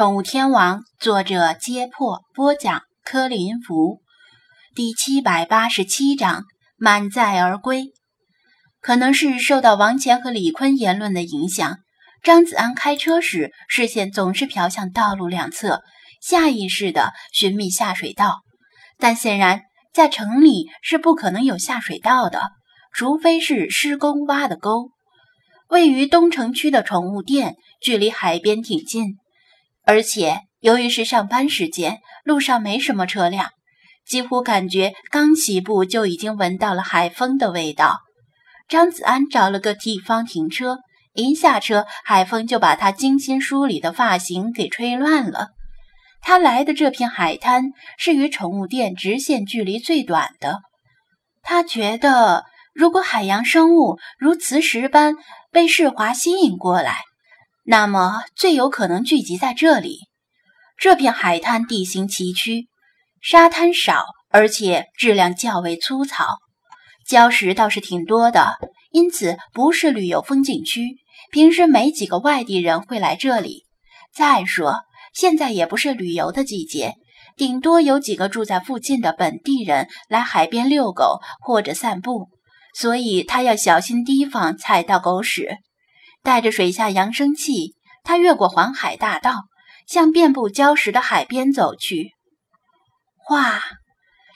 宠物天王，作者：揭破，播讲：柯林福，第七百八十七章满载而归。可能是受到王乾和李坤言论的影响，张子安开车时视线总是瞟向道路两侧，下意识的寻觅下水道。但显然，在城里是不可能有下水道的，除非是施工挖的沟。位于东城区的宠物店距离海边挺近。而且，由于是上班时间，路上没什么车辆，几乎感觉刚起步就已经闻到了海风的味道。张子安找了个地方停车，一下车，海风就把他精心梳理的发型给吹乱了。他来的这片海滩是与宠物店直线距离最短的。他觉得，如果海洋生物如磁石般被世华吸引过来，那么最有可能聚集在这里。这片海滩地形崎岖，沙滩少，而且质量较为粗糙，礁石倒是挺多的，因此不是旅游风景区。平时没几个外地人会来这里。再说，现在也不是旅游的季节，顶多有几个住在附近的本地人来海边遛狗或者散步，所以他要小心提防踩到狗屎。带着水下扬声器，他越过环海大道，向遍布礁石的海边走去。哇！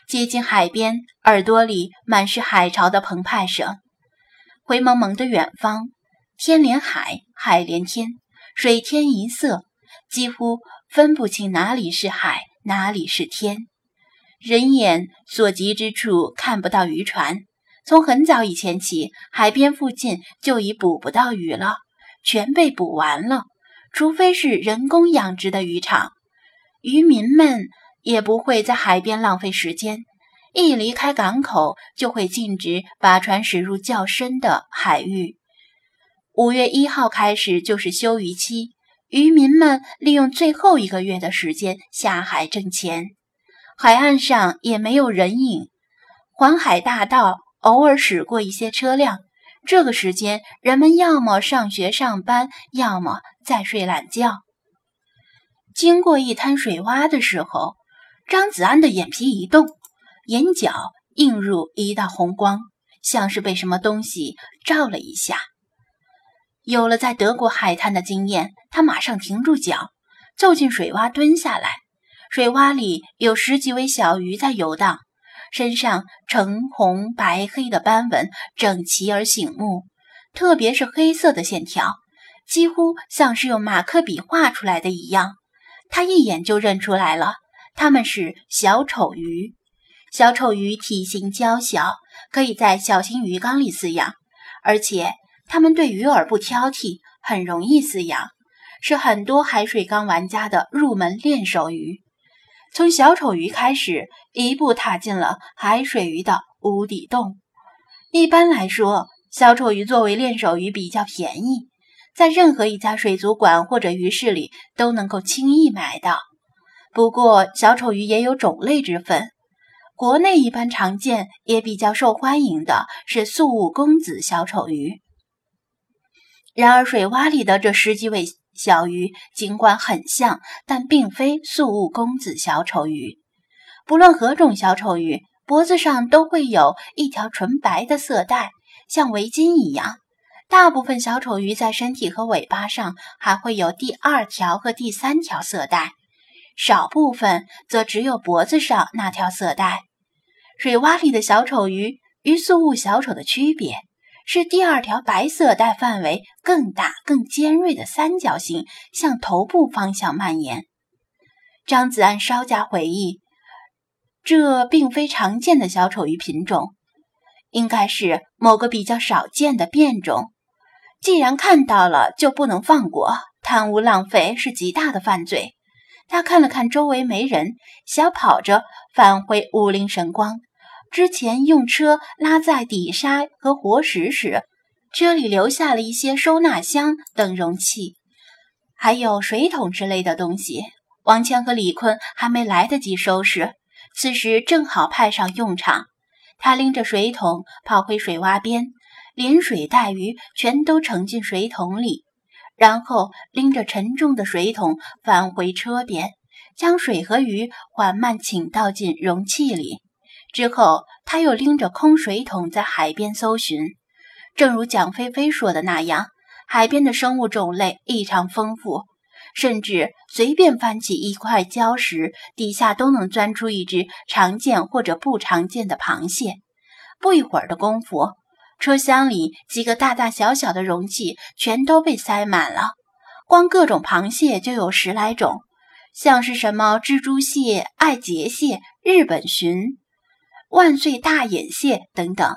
接近海边，耳朵里满是海潮的澎湃声。灰蒙蒙的远方，天连海，海连天，水天一色，几乎分不清哪里是海，哪里是天。人眼所及之处，看不到渔船。从很早以前起，海边附近就已捕不到鱼了，全被捕完了。除非是人工养殖的渔场，渔民们也不会在海边浪费时间。一离开港口，就会径直把船驶入较深的海域。五月一号开始就是休渔期，渔民们利用最后一个月的时间下海挣钱。海岸上也没有人影，环海大道。偶尔驶过一些车辆，这个时间人们要么上学上班，要么在睡懒觉。经过一滩水洼的时候，张子安的眼皮一动，眼角映入一道红光，像是被什么东西照了一下。有了在德国海滩的经验，他马上停住脚，凑近水洼蹲下来。水洼里有十几尾小鱼在游荡。身上橙红白黑的斑纹整齐而醒目，特别是黑色的线条，几乎像是用马克笔画出来的一样。他一眼就认出来了，它们是小丑鱼。小丑鱼体型娇小，可以在小型鱼缸里饲养，而且它们对鱼饵不挑剔，很容易饲养，是很多海水缸玩家的入门练手鱼。从小丑鱼开始，一步踏进了海水鱼的无底洞。一般来说，小丑鱼作为练手鱼比较便宜，在任何一家水族馆或者鱼市里都能够轻易买到。不过，小丑鱼也有种类之分，国内一般常见也比较受欢迎的是素物公子小丑鱼。然而，水洼里的这十几位。小鱼尽管很像，但并非素物公子小丑鱼。不论何种小丑鱼，脖子上都会有一条纯白的色带，像围巾一样。大部分小丑鱼在身体和尾巴上还会有第二条和第三条色带，少部分则只有脖子上那条色带。水洼里的小丑鱼与素物小丑的区别。是第二条白色带范围更大、更尖锐的三角形向头部方向蔓延。张子安稍加回忆，这并非常见的小丑鱼品种，应该是某个比较少见的变种。既然看到了，就不能放过，贪污浪费是极大的犯罪。他看了看周围没人，小跑着返回五菱神光。之前用车拉载底沙和活石时，车里留下了一些收纳箱等容器，还有水桶之类的东西。王强和李坤还没来得及收拾，此时正好派上用场。他拎着水桶跑回水洼边，连水带鱼全都盛进水桶里，然后拎着沉重的水桶返回车边，将水和鱼缓慢倾倒进容器里。之后，他又拎着空水桶在海边搜寻。正如蒋菲菲说的那样，海边的生物种类异常丰富，甚至随便翻起一块礁石，底下都能钻出一只常见或者不常见的螃蟹。不一会儿的功夫，车厢里几个大大小小的容器全都被塞满了，光各种螃蟹就有十来种，像是什么蜘蛛蟹、爱杰蟹、日本鲟。万岁大眼蟹等等，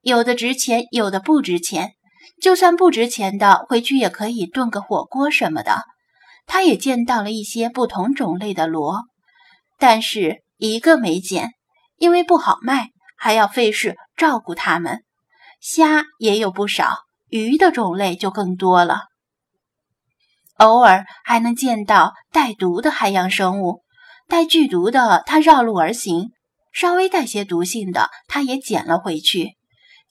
有的值钱，有的不值钱。就算不值钱的，回去也可以炖个火锅什么的。他也见到了一些不同种类的螺，但是一个没捡，因为不好卖，还要费事照顾它们。虾也有不少，鱼的种类就更多了。偶尔还能见到带毒的海洋生物，带剧毒的，他绕路而行。稍微带些毒性的，他也捡了回去，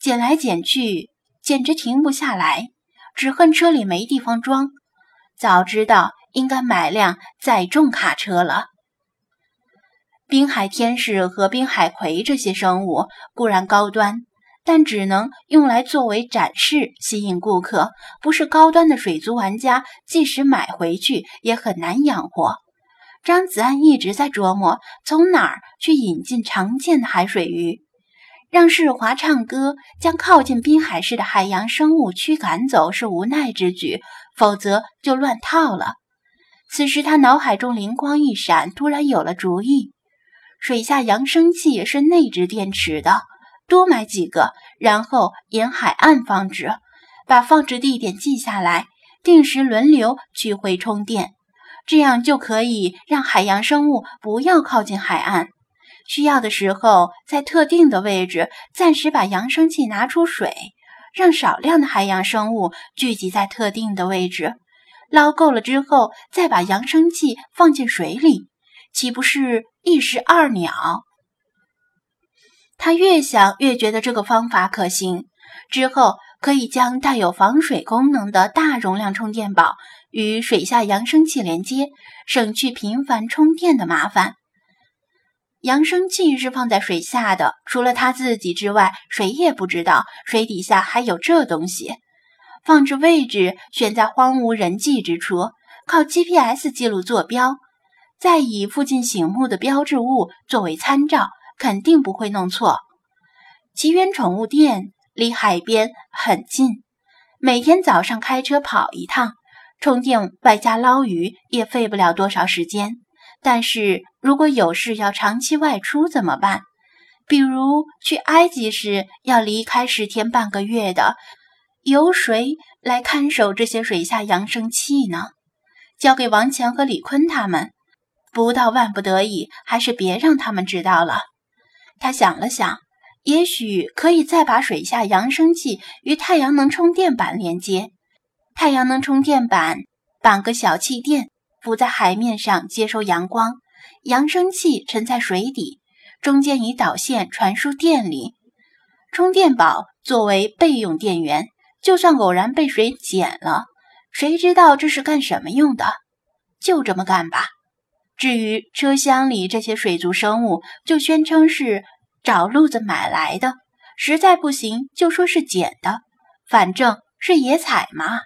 捡来捡去，简直停不下来。只恨车里没地方装，早知道应该买辆载重卡车了。滨海天使和滨海葵这些生物固然高端，但只能用来作为展示，吸引顾客，不是高端的水族玩家，即使买回去也很难养活。张子安一直在琢磨从哪儿去引进常见的海水鱼，让世华唱歌将靠近滨海市的海洋生物驱赶走是无奈之举，否则就乱套了。此时他脑海中灵光一闪，突然有了主意：水下扬声器是内置电池的，多买几个，然后沿海岸放置，把放置地点记下来，定时轮流取回充电。这样就可以让海洋生物不要靠近海岸，需要的时候在特定的位置暂时把扬声器拿出水，让少量的海洋生物聚集在特定的位置，捞够了之后再把扬声器放进水里，岂不是一石二鸟？他越想越觉得这个方法可行，之后可以将带有防水功能的大容量充电宝。与水下扬声器连接，省去频繁充电的麻烦。扬声器是放在水下的，除了他自己之外，谁也不知道水底下还有这东西。放置位置选在荒无人迹之处，靠 GPS 记录坐标，再以附近醒目的标志物作为参照，肯定不会弄错。奇缘宠物店离海边很近，每天早上开车跑一趟。充电外加捞鱼也费不了多少时间，但是如果有事要长期外出怎么办？比如去埃及时要离开十天半个月的，由谁来看守这些水下扬声器呢？交给王强和李坤他们？不到万不得已，还是别让他们知道了。他想了想，也许可以再把水下扬声器与太阳能充电板连接。太阳能充电板绑个小气垫，浮在海面上接收阳光。扬声器沉在水底，中间以导线传输电力。充电宝作为备用电源，就算偶然被水捡了，谁知道这是干什么用的？就这么干吧。至于车厢里这些水族生物，就宣称是找路子买来的，实在不行就说是捡的，反正是野采嘛。